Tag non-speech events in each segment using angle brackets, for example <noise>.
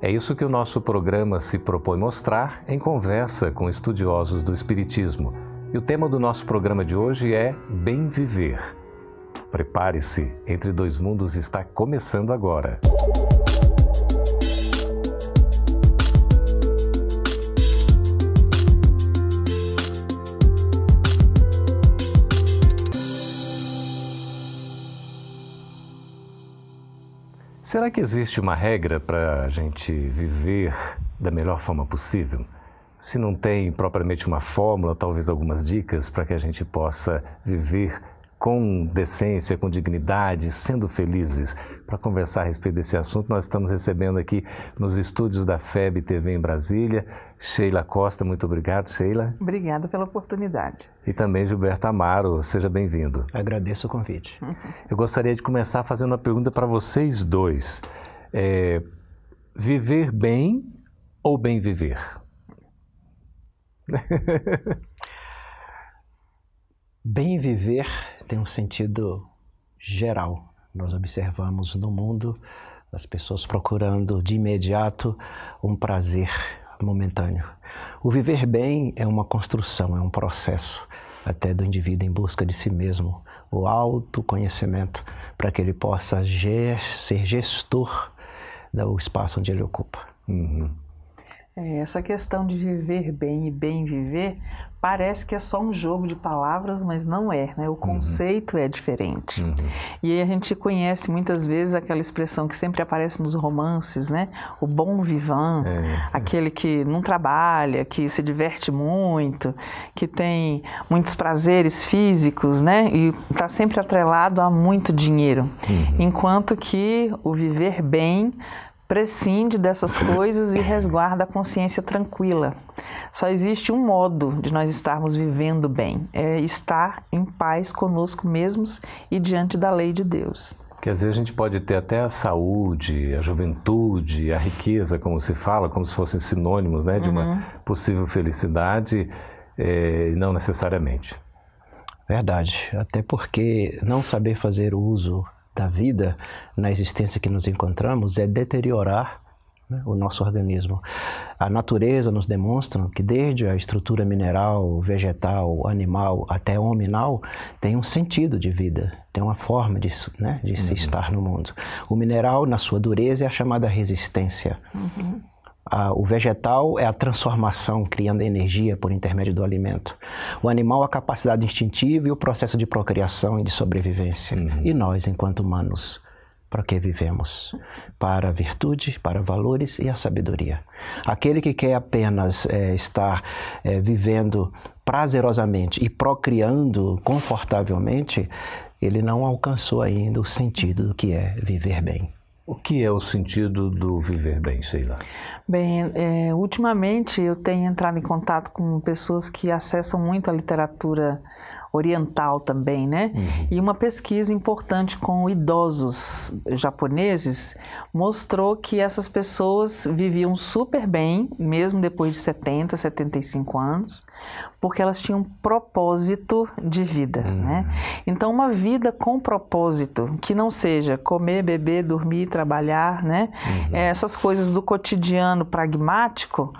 É isso que o nosso programa se propõe mostrar em conversa com estudiosos do Espiritismo. E o tema do nosso programa de hoje é Bem Viver. Prepare-se, Entre Dois Mundos está começando agora. Será que existe uma regra para a gente viver da melhor forma possível? Se não tem propriamente uma fórmula, talvez algumas dicas para que a gente possa viver com decência, com dignidade, sendo felizes. Para conversar a respeito desse assunto, nós estamos recebendo aqui nos estúdios da FEB TV em Brasília, Sheila Costa. Muito obrigado, Sheila. Obrigada pela oportunidade. E também Gilberto Amaro, seja bem-vindo. Agradeço o convite. <laughs> Eu gostaria de começar fazendo uma pergunta para vocês dois. É, viver bem ou bem viver? <laughs> Bem viver tem um sentido geral. Nós observamos no mundo as pessoas procurando de imediato um prazer momentâneo. O viver bem é uma construção, é um processo até do indivíduo em busca de si mesmo, o autoconhecimento, para que ele possa ser gestor do espaço onde ele ocupa. Uhum. É, essa questão de viver bem e bem viver parece que é só um jogo de palavras, mas não é, né? O uhum. conceito uhum. é diferente. Uhum. E aí a gente conhece muitas vezes aquela expressão que sempre aparece nos romances, né? O bom vivant, é. aquele que não trabalha, que se diverte muito, que tem muitos prazeres físicos, né? E está sempre atrelado a muito dinheiro. Uhum. Enquanto que o viver bem prescinde dessas coisas e resguarda a consciência tranquila. Só existe um modo de nós estarmos vivendo bem, é estar em paz conosco mesmos e diante da lei de Deus. Quer dizer, a gente pode ter até a saúde, a juventude, a riqueza, como se fala, como se fossem sinônimos né, de uhum. uma possível felicidade, é, não necessariamente. Verdade, até porque não saber fazer uso da vida na existência que nos encontramos é deteriorar né, o nosso organismo. A natureza nos demonstra que desde a estrutura mineral, vegetal, animal até hominal tem um sentido de vida, tem uma forma de, né, de uhum. se estar no mundo. O mineral, na sua dureza, é a chamada resistência. Uhum. O vegetal é a transformação, criando energia por intermédio do alimento. O animal, a capacidade instintiva e o processo de procriação e de sobrevivência. Uhum. E nós, enquanto humanos, para que vivemos? Para a virtude, para valores e a sabedoria. Aquele que quer apenas é, estar é, vivendo prazerosamente e procriando confortavelmente, ele não alcançou ainda o sentido do que é viver bem. O que é o sentido do viver bem, Sheila? Bem, é, ultimamente eu tenho entrado em contato com pessoas que acessam muito a literatura oriental também, né? Uhum. E uma pesquisa importante com idosos japoneses mostrou que essas pessoas viviam super bem, mesmo depois de 70, 75 anos, porque elas tinham propósito de vida, uhum. né? Então, uma vida com propósito, que não seja comer, beber, dormir, trabalhar, né? Uhum. Essas coisas do cotidiano pragmático,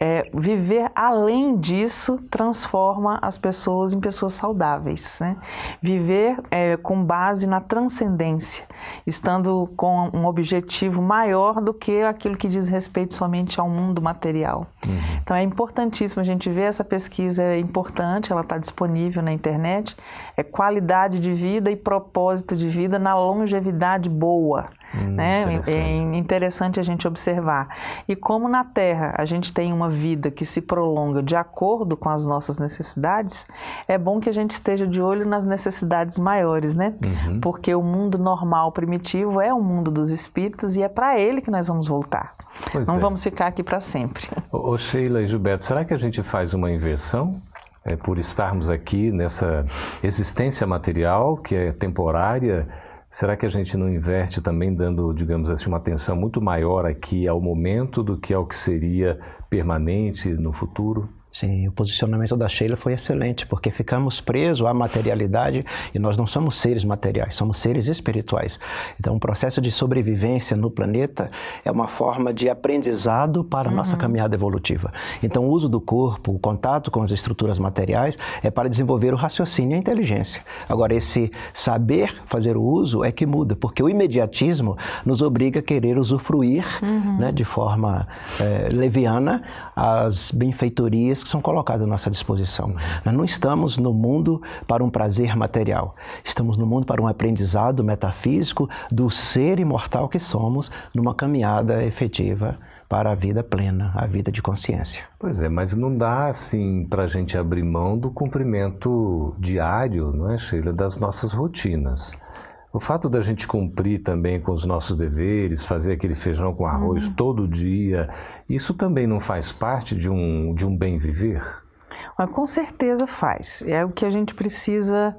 é, viver além disso transforma as pessoas em pessoas saudáveis. Né? Viver é, com base na transcendência, estando com um objetivo maior do que aquilo que diz respeito somente ao mundo material. Uhum. Então é importantíssimo a gente ver essa pesquisa, é importante, ela está disponível na internet. É qualidade de vida e propósito de vida na longevidade boa. Hum, né? Interessante. É interessante a gente observar. E como na Terra a gente tem uma vida que se prolonga de acordo com as nossas necessidades, é bom que a gente esteja de olho nas necessidades maiores, né? Uhum. Porque o mundo normal, primitivo, é o mundo dos espíritos e é para ele que nós vamos voltar. Pois Não é. vamos ficar aqui para sempre. Ô, Sheila e Gilberto, será que a gente faz uma inversão? É, por estarmos aqui nessa existência material que é temporária, será que a gente não inverte também dando, digamos assim, uma atenção muito maior aqui ao momento do que ao que seria permanente no futuro? Sim, o posicionamento da Sheila foi excelente, porque ficamos presos à materialidade e nós não somos seres materiais, somos seres espirituais. Então, o processo de sobrevivência no planeta é uma forma de aprendizado para a nossa uhum. caminhada evolutiva. Então, o uso do corpo, o contato com as estruturas materiais é para desenvolver o raciocínio e a inteligência. Agora, esse saber fazer o uso é que muda, porque o imediatismo nos obriga a querer usufruir uhum. né, de forma é, leviana as benfeitorias são colocadas à nossa disposição. Nós não estamos no mundo para um prazer material, estamos no mundo para um aprendizado metafísico do ser imortal que somos numa caminhada efetiva para a vida plena, a vida de consciência. Pois é, mas não dá assim para a gente abrir mão do cumprimento diário, não é, Sheila, das nossas rotinas. O fato da gente cumprir também com os nossos deveres, fazer aquele feijão com arroz uhum. todo dia, isso também não faz parte de um, de um bem viver? Mas com certeza faz. É o que a gente precisa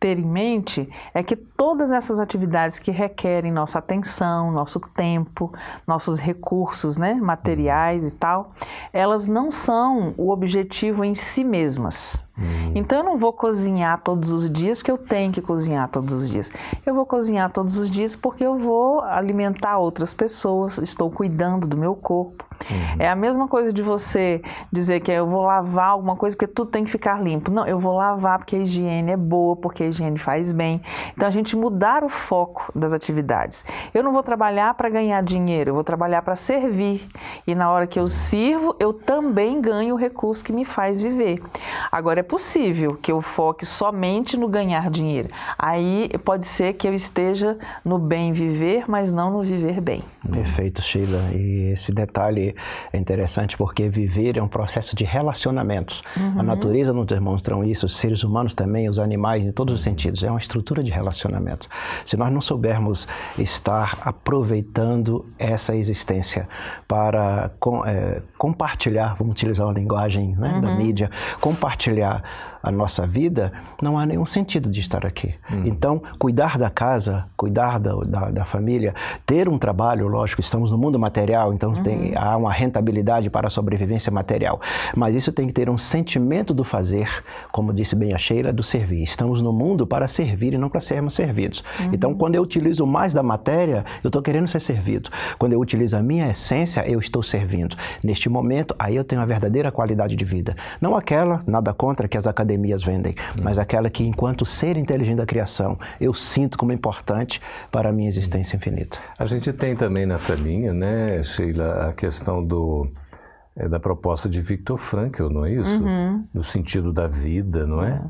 ter em mente é que todas essas atividades que requerem nossa atenção, nosso tempo, nossos recursos né, materiais e tal, elas não são o objetivo em si mesmas. Hum. Então eu não vou cozinhar todos os dias porque eu tenho que cozinhar todos os dias. Eu vou cozinhar todos os dias porque eu vou alimentar outras pessoas, estou cuidando do meu corpo. Uhum. É a mesma coisa de você dizer que eu vou lavar alguma coisa porque tudo tem que ficar limpo. Não, eu vou lavar porque a higiene é boa, porque a higiene faz bem. Então a gente mudar o foco das atividades. Eu não vou trabalhar para ganhar dinheiro, eu vou trabalhar para servir. E na hora que eu sirvo, eu também ganho o recurso que me faz viver. Agora é possível que eu foque somente no ganhar dinheiro. Aí pode ser que eu esteja no bem viver, mas não no viver bem. Perfeito, Sheila. E esse detalhe é interessante porque viver é um processo de relacionamentos. Uhum. A natureza nos demonstra isso, os seres humanos também, os animais, em todos os sentidos. É uma estrutura de relacionamento. Se nós não soubermos estar aproveitando essa existência para com, é, compartilhar, vamos utilizar uma linguagem né, uhum. da mídia, compartilhar uh, a nossa vida, não há nenhum sentido de estar aqui. Hum. Então, cuidar da casa, cuidar da, da, da, família, ter um trabalho, lógico, estamos no mundo material, então uhum. tem, há uma rentabilidade para a sobrevivência material. Mas isso tem que ter um sentimento do fazer, como disse bem a Sheila, do servir. Estamos no mundo para servir e não para sermos servidos. Uhum. Então, quando eu utilizo mais da matéria, eu estou querendo ser servido. Quando eu utilizo a minha essência, eu estou servindo. Neste momento, aí eu tenho a verdadeira qualidade de vida. Não aquela, nada contra, que as academias academias vendem, hum. mas aquela que, enquanto ser inteligente da criação, eu sinto como importante para a minha existência infinita. A gente tem também nessa linha, né, Sheila, a questão do é, da proposta de Viktor Frankl, não é isso? Uhum. No sentido da vida, não é?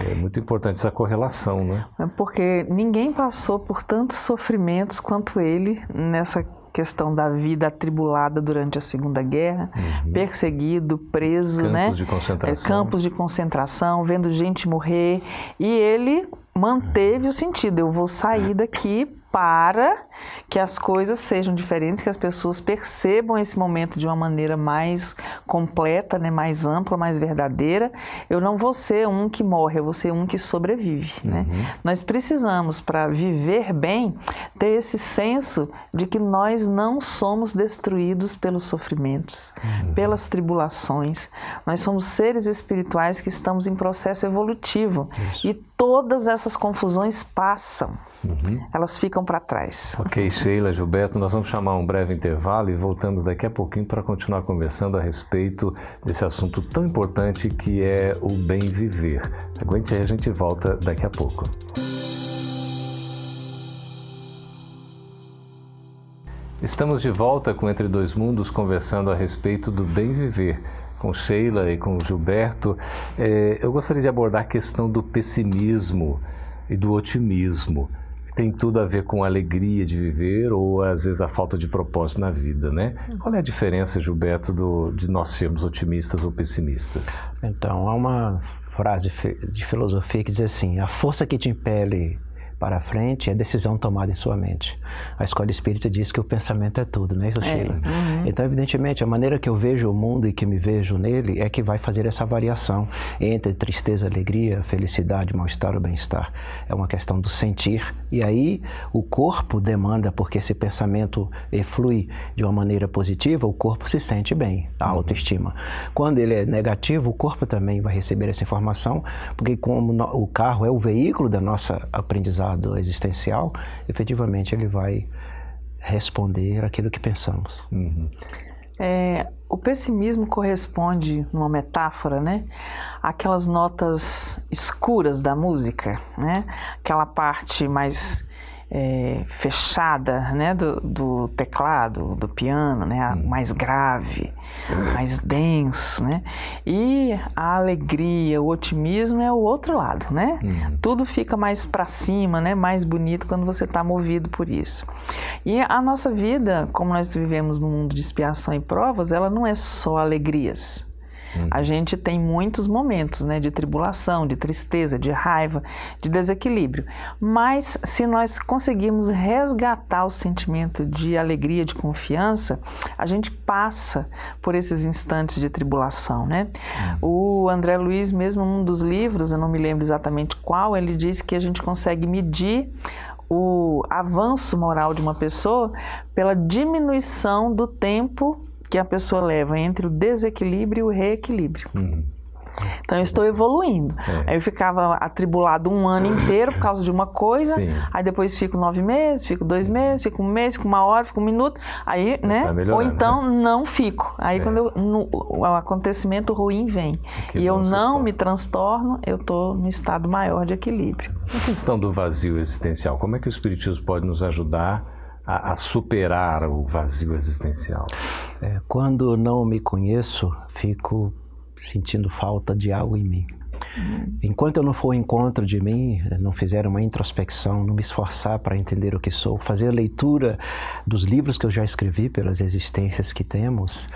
É muito importante essa correlação, né? É porque ninguém passou por tantos sofrimentos quanto ele nessa questão da vida atribulada durante a Segunda Guerra, uhum. perseguido, preso, campos né? De concentração. É, campos de concentração, vendo gente morrer. E ele manteve uhum. o sentido: eu vou sair daqui para que as coisas sejam diferentes, que as pessoas percebam esse momento de uma maneira mais completa, né, mais ampla, mais verdadeira. Eu não vou ser um que morre, eu vou ser um que sobrevive. Né? Uhum. Né? Nós precisamos, para viver bem, ter esse senso de que nós não somos destruídos pelos sofrimentos, uhum. pelas tribulações. Nós somos seres espirituais que estamos em processo evolutivo Isso. e todas essas confusões passam. Uhum. Elas ficam para trás. Ok, Sheila, Gilberto, nós vamos chamar um breve intervalo e voltamos daqui a pouquinho para continuar conversando a respeito desse assunto tão importante que é o bem viver. Aguente aí, a gente volta daqui a pouco. Estamos de volta com Entre Dois Mundos conversando a respeito do bem viver com Sheila e com Gilberto. É, eu gostaria de abordar a questão do pessimismo e do otimismo tem tudo a ver com a alegria de viver ou às vezes a falta de propósito na vida, né? Qual é a diferença, Gilberto, do, de nós sermos otimistas ou pessimistas? Então, há uma frase de filosofia que diz assim: a força que te impele para frente é decisão tomada em sua mente. A escola espírita diz que o pensamento é tudo, não é isso, Sheila? É. Uhum. Então, evidentemente, a maneira que eu vejo o mundo e que me vejo nele é que vai fazer essa variação entre tristeza, alegria, felicidade, mal-estar ou bem-estar. É uma questão do sentir. E aí, o corpo demanda, porque esse pensamento flui de uma maneira positiva, o corpo se sente bem, a uhum. autoestima. Quando ele é negativo, o corpo também vai receber essa informação, porque como o carro é o veículo da nossa aprendizagem, estado existencial, efetivamente ele vai responder aquilo que pensamos. Uhum. É, o pessimismo corresponde, numa metáfora, né, aquelas notas escuras da música, né, aquela parte mais é, fechada né, do, do, teclado, do piano, né, hum. mais grave, mais denso. Né? E a alegria, o otimismo é o outro lado. Né? Hum. Tudo fica mais para cima, né, mais bonito quando você está movido por isso. E a nossa vida, como nós vivemos num mundo de expiação e provas, ela não é só alegrias. Uhum. A gente tem muitos momentos né, de tribulação, de tristeza, de raiva, de desequilíbrio. Mas se nós conseguirmos resgatar o sentimento de alegria, de confiança, a gente passa por esses instantes de tribulação. Né? Uhum. O André Luiz, mesmo num dos livros, eu não me lembro exatamente qual, ele diz que a gente consegue medir o avanço moral de uma pessoa pela diminuição do tempo que a pessoa leva entre o desequilíbrio e o reequilíbrio. Uhum. Então eu estou evoluindo. É. Aí eu ficava atribulado um ano inteiro por causa de uma coisa, Sim. aí depois fico nove meses, fico dois meses, fico um mês, fico uma hora, fico um minuto, aí, né? Tá Ou então né? não fico. Aí é. quando eu, no, o acontecimento ruim vem e eu não me transtorno, eu estou no estado maior de equilíbrio. A questão do vazio existencial, como é que o Espiritismo pode nos ajudar a, a superar o vazio existencial? É, quando não me conheço, fico sentindo falta de algo em mim. Enquanto eu não for ao encontro de mim, não fizer uma introspecção, não me esforçar para entender o que sou, fazer a leitura dos livros que eu já escrevi pelas existências que temos,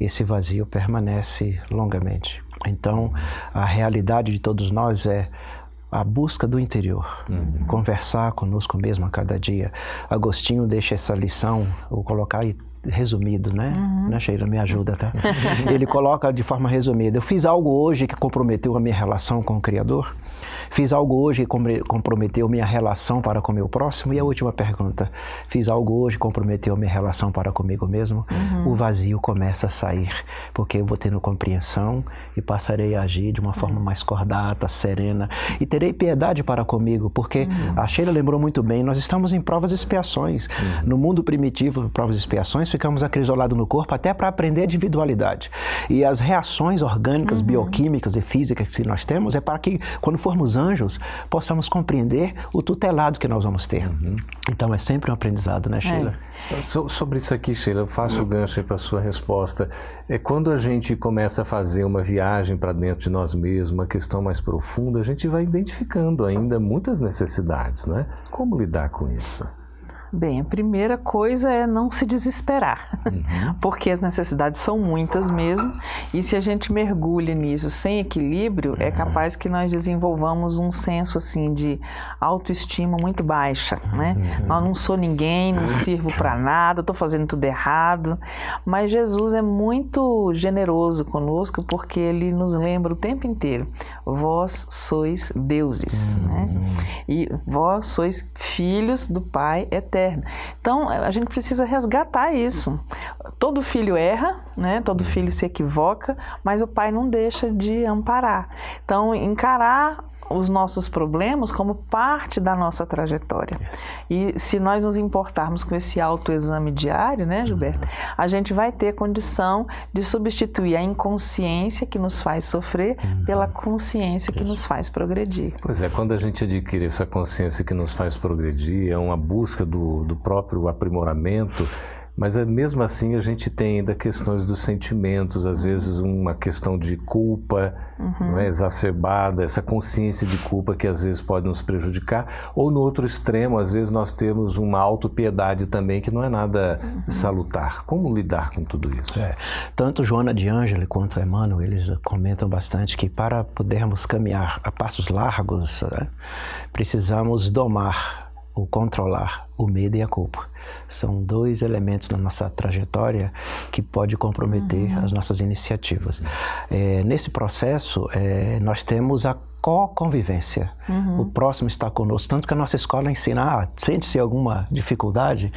esse vazio permanece longamente. Então, a realidade de todos nós é a busca do interior, uhum. conversar conosco mesmo a cada dia. Agostinho deixa essa lição, vou colocar aí resumido, né? Uhum. Né, Sheila? Me ajuda, tá? <laughs> Ele coloca de forma resumida: Eu fiz algo hoje que comprometeu a minha relação com o Criador? Fiz algo hoje que comprometeu minha relação para com o meu próximo? E a última pergunta: Fiz algo hoje que comprometeu minha relação para comigo mesmo? Uhum. O vazio começa a sair, porque eu vou tendo compreensão e passarei a agir de uma forma mais cordata, serena e terei piedade para comigo, porque uhum. a Sheila lembrou muito bem: nós estamos em provas e expiações. Uhum. No mundo primitivo, provas e expiações, ficamos acrisolados no corpo até para aprender a individualidade. E as reações orgânicas, uhum. bioquímicas e físicas que nós temos é para que, quando formos anjos, possamos compreender o tutelado que nós vamos ter. Uhum. Então é sempre um aprendizado, né, Sheila? É. So, sobre isso aqui, Sheila, eu faço o gancho para a sua resposta. É quando a gente começa a fazer uma viagem para dentro de nós mesmos, uma questão mais profunda, a gente vai identificando ainda muitas necessidades, né? Como lidar com isso? Bem, a primeira coisa é não se desesperar, uhum. <laughs> porque as necessidades são muitas mesmo, e se a gente mergulha nisso sem equilíbrio, é uhum. capaz que nós desenvolvamos um senso assim de autoestima muito baixa, né? Uhum. Eu não sou ninguém, não sirvo para nada, estou fazendo tudo errado. Mas Jesus é muito generoso conosco porque ele nos lembra o tempo inteiro: vós sois deuses, né? Uhum. E vós sois filhos do Pai eterno. Então, a gente precisa resgatar isso. Todo filho erra, né? Todo filho se equivoca, mas o pai não deixa de amparar. Então, encarar os nossos problemas como parte da nossa trajetória. E se nós nos importarmos com esse autoexame diário, né, Gilberto, a gente vai ter condição de substituir a inconsciência que nos faz sofrer uhum. pela consciência que nos faz progredir. Pois é, quando a gente adquire essa consciência que nos faz progredir, é uma busca do, do próprio aprimoramento Mas é, mesmo assim a gente tem ainda questões dos sentimentos, às vezes uma questão de culpa uhum. é, exacerbada, essa consciência de culpa que às vezes pode nos prejudicar. Ou no outro extremo, às vezes nós temos uma autopiedade também que não é nada uhum. salutar. Como lidar com tudo isso? É. Tanto Joana de Ângelo quanto Emmanuel, eles comentam bastante que para podermos caminhar a passos largos, né, precisamos domar ou controlar o medo e a culpa. São dois elementos na nossa trajetória que pode comprometer uhum. as nossas iniciativas. É, nesse processo, é, nós temos a co-convivência. Uhum. O próximo está conosco. Tanto que a nossa escola ensina, ah, sente-se alguma dificuldade,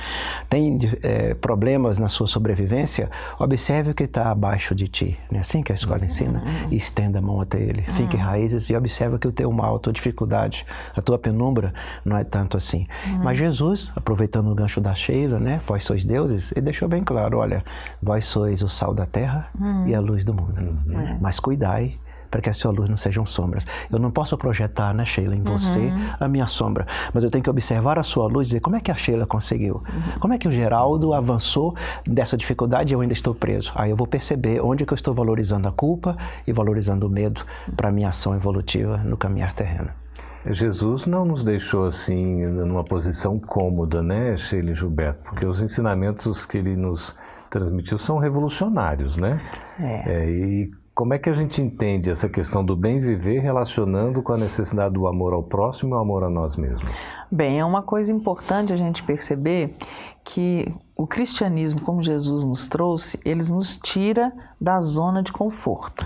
tem é, problemas na sua sobrevivência, observe o que está abaixo de ti. É assim que a escola uhum. ensina? Estenda a mão até ele. Uhum. Fique raízes e observe que o teu mal, a tua dificuldade, a tua penumbra não é tanto assim. Uhum. Mas Jesus, aproveitando o gancho da Né, vós sois deuses, ele deixou bem claro, olha, vós sois o sal da terra uhum. e a luz do mundo. Uhum. Mas cuidai para que a sua luz não sejam sombras. Eu não posso projetar, né, Sheila, em você uhum. a minha sombra, mas eu tenho que observar a sua luz e dizer como é que a Sheila conseguiu, uhum. como é que o Geraldo avançou dessa dificuldade e eu ainda estou preso. Aí eu vou perceber onde que eu estou valorizando a culpa e valorizando o medo para a minha ação evolutiva no caminhar terreno. Jesus não nos deixou assim numa posição cômoda, né, Sheila e Gilberto? Porque os ensinamentos que ele nos transmitiu são revolucionários, né? É. É, e como é que a gente entende essa questão do bem viver relacionando com a necessidade do amor ao próximo e o amor a nós mesmos? Bem, é uma coisa importante a gente perceber que o cristianismo, como Jesus nos trouxe, eles nos tira da zona de conforto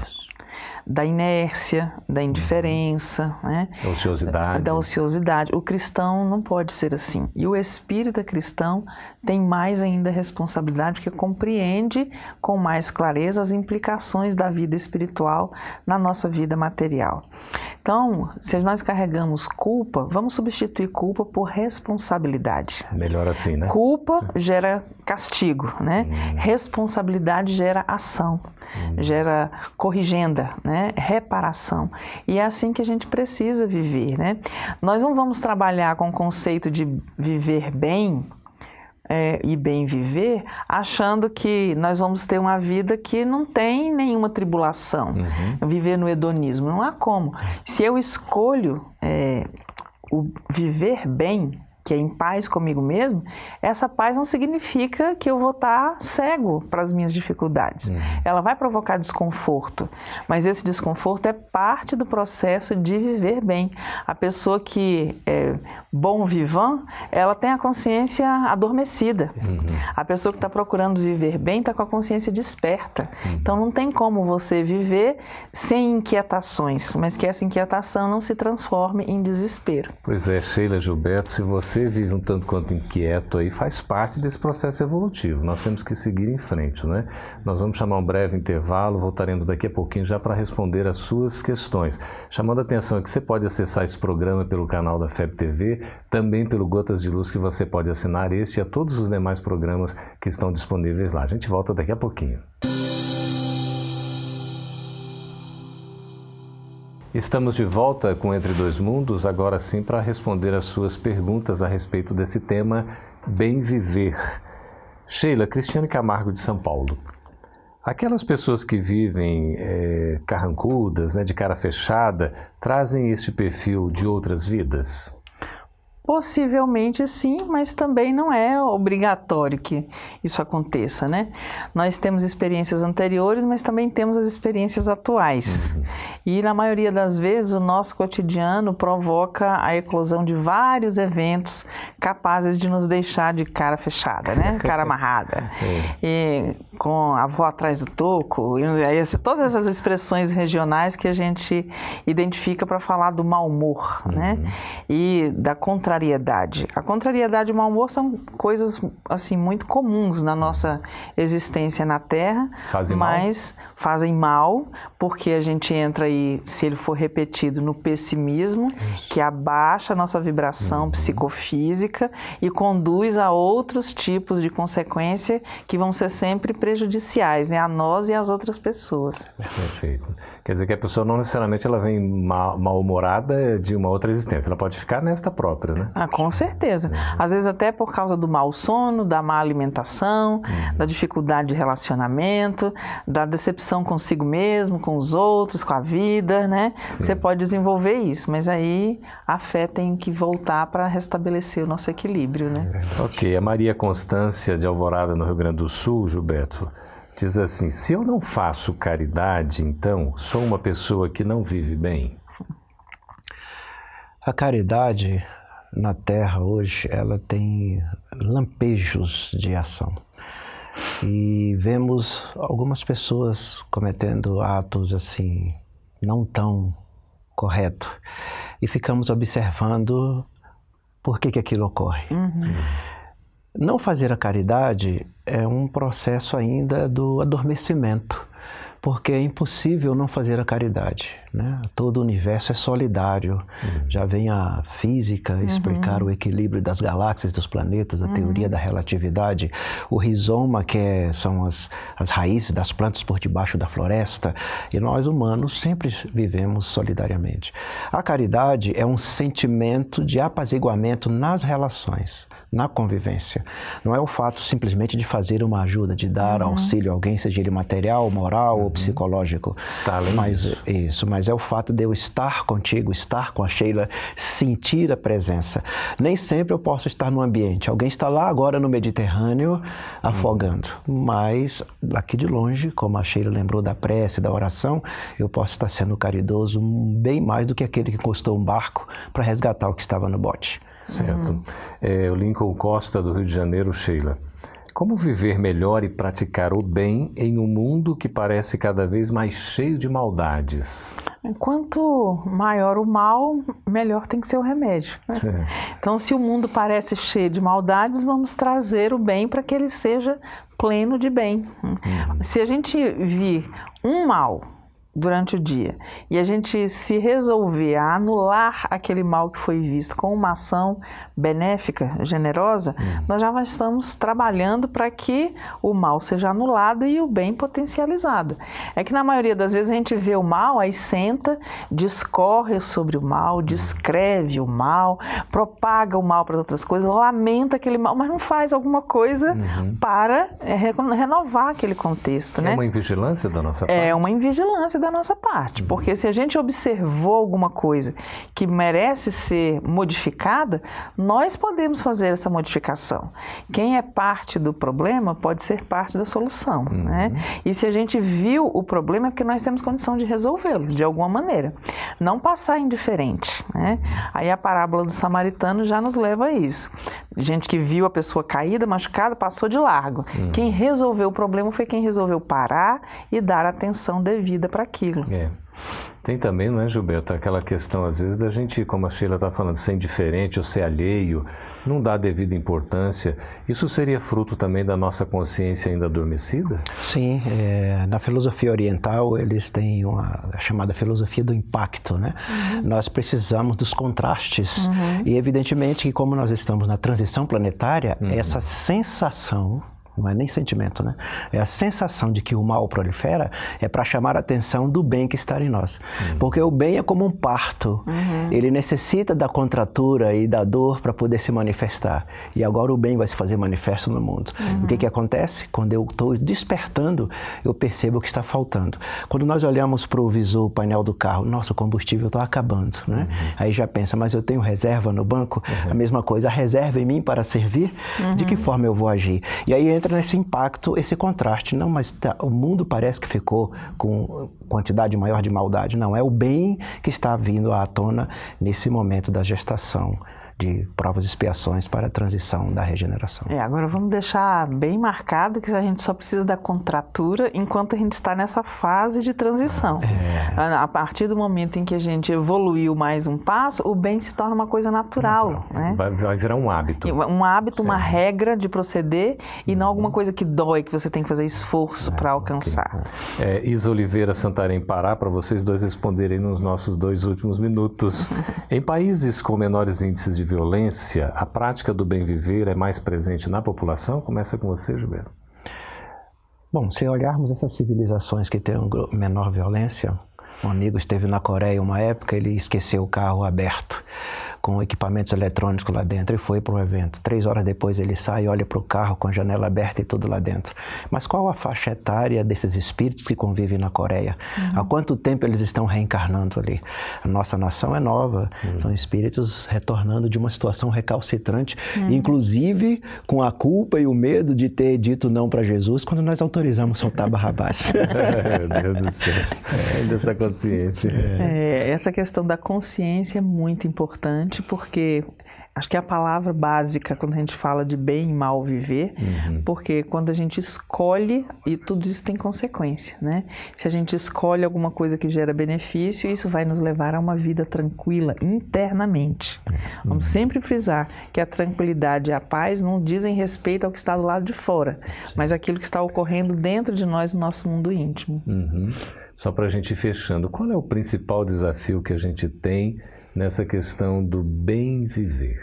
da inércia, da indiferença, né? da ociosidade. Da ociosidade. O cristão não pode ser assim. E o espírita cristão tem mais ainda responsabilidade, porque compreende com mais clareza as implicações da vida espiritual na nossa vida material. Então, se nós carregamos culpa, vamos substituir culpa por responsabilidade. Melhor assim, né? Culpa gera castigo, né? Hum. Responsabilidade gera ação, hum. gera corrigenda, né? Reparação. E é assim que a gente precisa viver, né? Nós não vamos trabalhar com o conceito de viver bem é, e bem viver, achando que nós vamos ter uma vida que não tem nenhuma tribulação, uhum. viver no hedonismo. Não há como. Se eu escolho é, o viver bem, que é em paz comigo mesmo, essa paz não significa que eu vou estar cego para as minhas dificuldades. Uhum. Ela vai provocar desconforto, mas esse desconforto é parte do processo de viver bem. A pessoa que é bom vivant, ela tem a consciência adormecida. Uhum. A pessoa que está procurando viver bem está com a consciência desperta. Uhum. Então não tem como você viver sem inquietações, mas que essa inquietação não se transforme em desespero. Pois é, Sheila Gilberto, se você você vive um tanto quanto inquieto aí, faz parte desse processo evolutivo. Nós temos que seguir em frente, né? Nós vamos chamar um breve intervalo, voltaremos daqui a pouquinho já para responder as suas questões. Chamando a atenção que você pode acessar esse programa pelo canal da FEB TV, também pelo Gotas de Luz que você pode assinar este e a todos os demais programas que estão disponíveis lá. A gente volta daqui a pouquinho. Estamos de volta com Entre Dois Mundos, agora sim para responder as suas perguntas a respeito desse tema Bem Viver. Sheila, Cristiane Camargo de São Paulo. Aquelas pessoas que vivem é, carrancudas, né, de cara fechada, trazem este perfil de outras vidas? Possivelmente sim, mas também não é obrigatório que isso aconteça, né? Nós temos experiências anteriores, mas também temos as experiências atuais. Uhum. E na maioria das vezes o nosso cotidiano provoca a eclosão de vários eventos capazes de nos deixar de cara fechada, né? <laughs> Cara amarrada. É. E com a avó atrás do toco, e assim, todas essas expressões regionais que a gente identifica para falar do mau humor, né? uhum. né? E da contrariedade. A contrariedade e o mau humor são coisas assim muito comuns na nossa existência na Terra, fazem mas mal. fazem mal porque a gente entra aí, se ele for repetido, no pessimismo, Isso. que abaixa a nossa vibração uhum. psicofísica e conduz a outros tipos de consequência que vão ser sempre prejudiciais, né, a nós e às outras pessoas. Perfeito. Quer dizer que a pessoa não necessariamente ela vem mal-humorada de uma outra existência, ela pode ficar nesta própria, né? Ah, com certeza. Uhum. Às vezes até por causa do mau sono, da má alimentação, uhum. da dificuldade de relacionamento, da decepção consigo mesmo, com os outros, com a vida, né? Sim. Você pode desenvolver isso, mas aí a fé tem que voltar para restabelecer o nosso equilíbrio, né? Ok, a Maria Constância de Alvorada, no Rio Grande do Sul, Gilberto, diz assim: se eu não faço caridade, então sou uma pessoa que não vive bem. A caridade na Terra hoje ela tem lampejos de ação e vemos algumas pessoas cometendo atos assim não tão correto e ficamos observando por que que aquilo ocorre. Uhum. Não fazer a caridade é um processo ainda do adormecimento porque é impossível não fazer a caridade. Né? Todo o universo é solidário. Uhum. Já vem a física explicar uhum. o equilíbrio das galáxias, dos planetas, a uhum. teoria da relatividade, o rizoma, que é, são as, as raízes das plantas por debaixo da floresta, e nós humanos sempre vivemos solidariamente. A caridade é um sentimento de apaziguamento nas relações na convivência. Não é o fato simplesmente de fazer uma ajuda, de dar uhum. auxílio a alguém, seja ele material, moral uhum. ou psicológico. Está além mas, disso. Isso, mas é o fato de eu estar contigo, estar com a Sheila, sentir a presença. Nem sempre eu posso estar no ambiente. Alguém está lá agora no Mediterrâneo afogando, uhum. mas aqui de longe, como a Sheila lembrou da prece, da oração, eu posso estar sendo caridoso bem mais do que aquele que encostou um barco para resgatar o que estava no bote. Certo. Uhum. É, o Lincoln Costa, do Rio de Janeiro, Sheila. Como viver melhor e praticar o bem em um mundo que parece cada vez mais cheio de maldades? Quanto maior o mal, melhor tem que ser o remédio. Né? Então, se o mundo parece cheio de maldades, vamos trazer o bem para que ele seja pleno de bem. Uhum. Se a gente vir um mal durante o dia e a gente se resolver a anular aquele mal que foi visto com uma ação benéfica, generosa, uhum. nós já estamos trabalhando para que o mal seja anulado e o bem potencializado. É que na maioria das vezes a gente vê o mal, aí senta, discorre sobre o mal, descreve o mal, propaga o mal para outras coisas, lamenta aquele mal, mas não faz alguma coisa uhum. para é, renovar aquele contexto. É né? uma invigilância da nossa parte. É uma invigilância da nossa parte, uhum. porque se a gente observou alguma coisa que merece ser modificada, nós podemos fazer essa modificação. Quem é parte do problema pode ser parte da solução, uhum. né? E se a gente viu o problema é porque nós temos condição de resolvê-lo de alguma maneira, não passar indiferente, né? Aí a parábola do samaritano já nos leva a isso. Gente que viu a pessoa caída, machucada, passou de largo. Uhum. Quem resolveu o problema foi quem resolveu parar e dar atenção devida para aquilo. É. Tem também, não é, Gilberto, aquela questão, às vezes, da gente, como a Sheila está falando, ser indiferente ou ser alheio, não dar devida importância. Isso seria fruto também da nossa consciência ainda adormecida? Sim, é, na filosofia oriental eles têm uma chamada filosofia do impacto, né? Uhum. Nós precisamos dos contrastes uhum. e evidentemente que como nós estamos na transição planetária, uhum. essa sensação não é nem sentimento, né? É a sensação de que o mal prolifera é para chamar a atenção do bem que está em nós. Uhum. Porque o bem é como um parto. Uhum. Ele necessita da contratura e da dor para poder se manifestar. E agora o bem vai se fazer manifesto no mundo. Uhum. O que, que acontece? Quando eu estou despertando, eu percebo o que está faltando. Quando nós olhamos para o visor, o painel do carro, nosso combustível está acabando, né? Uhum. Aí já pensa, mas eu tenho reserva no banco? Uhum. A mesma coisa, a reserva em mim para servir? De que uhum. forma eu vou agir? E aí entra entra nesse impacto, esse contraste. Não, mas tá, o mundo parece que ficou com quantidade maior de maldade. Não, é o bem que está vindo à tona nesse momento da gestação de provas e expiações para a transição da regeneração. É, agora vamos deixar bem marcado que a gente só precisa da contratura enquanto a gente está nessa fase de transição. É. A partir do momento em que a gente evoluiu mais um passo, o bem se torna uma coisa natural. natural. Né? Vai, vai, virar um hábito. Um hábito, uma regra de proceder e uhum. não alguma coisa que dói, que você tem que fazer esforço é, para alcançar. Okay. É, Isa Oliveira Santarém Pará, para vocês dois responderem nos nossos dois últimos minutos. <laughs> em países com menores índices de violência, a prática do bem viver é mais presente na população? Começa com você, Gilberto. Bom, se olharmos essas civilizações que têm menor violência, um amigo esteve na Coreia uma época, ele esqueceu o carro aberto. Com equipamentos eletrônicos lá dentro e foi para o evento. Três horas depois ele sai, olha para o carro com a janela aberta e tudo lá dentro. Mas qual a faixa etária desses espíritos que convivem na Coreia? Uhum. Há quanto tempo eles estão reencarnando ali? A nossa nação é nova, uhum. são espíritos retornando de uma situação recalcitrante, uhum. inclusive com a culpa e o medo de ter dito não para Jesus quando nós autorizamos soltar Barrabás. <laughs> Meu Deus do céu, é, dessa consciência. É, essa questão da consciência é muito importante porque acho que é a palavra básica quando a gente fala de bem e mal viver, uhum. porque quando a gente escolhe, e tudo isso tem consequência, né? Se a gente escolhe alguma coisa que gera benefício, isso vai nos levar a uma vida tranquila internamente. Uhum. Vamos sempre frisar que a tranquilidade e a paz não dizem respeito ao que está do lado de fora, mas aquilo que está ocorrendo dentro de nós, no nosso mundo íntimo. Uhum. Só para a gente ir fechando, qual é o principal desafio que a gente tem nessa questão do bem viver?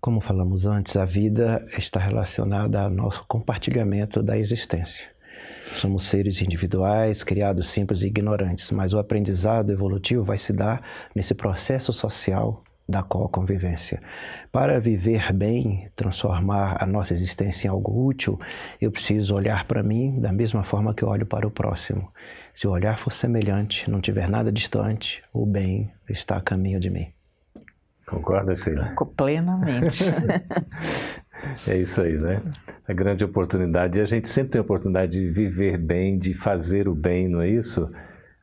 Como falamos antes, a vida está relacionada ao nosso compartilhamento da existência. Somos seres individuais, criados simples e ignorantes, mas o aprendizado evolutivo vai se dar nesse processo social da co-convivência. Para viver bem, transformar a nossa existência em algo útil, eu preciso olhar para mim da mesma forma que eu olho para o próximo. Se o olhar for semelhante, não tiver nada distante, o bem está a caminho de mim. Concorda, Sheila? Plenamente. <laughs> é isso aí, né? A grande oportunidade. E a gente sempre tem a oportunidade de viver bem, de fazer o bem, não é isso?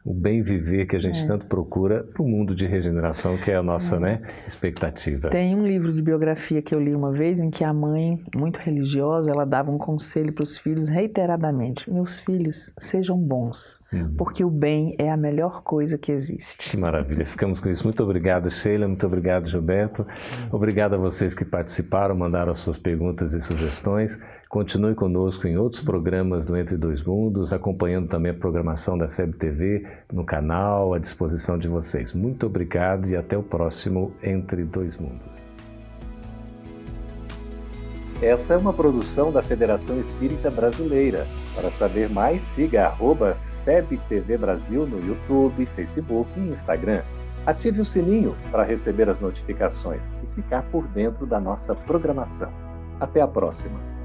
O bem viver que a gente é. tanto procura para o mundo de regeneração, que é a nossa é. né, expectativa. Tem um livro de biografia que eu li uma vez em que a mãe, muito religiosa, ela dava um conselho para os filhos reiteradamente: Meus filhos, sejam bons, uhum. porque o bem é a melhor coisa que existe. Que maravilha. Ficamos com isso. Muito obrigado, Sheila. Muito obrigado, Gilberto. Uhum. Obrigado a vocês que participaram, mandaram as suas perguntas e sugestões. Continue conosco em outros programas do Entre Dois Mundos, acompanhando também a programação da FEB TV no canal, à disposição de vocês. Muito obrigado e até o próximo Entre Dois Mundos. Essa é uma produção da Federação Espírita Brasileira. Para saber mais, siga arroba FebTV Brasil no YouTube, Facebook e Instagram. Ative o sininho para receber as notificações e ficar por dentro da nossa programação. Até a próxima!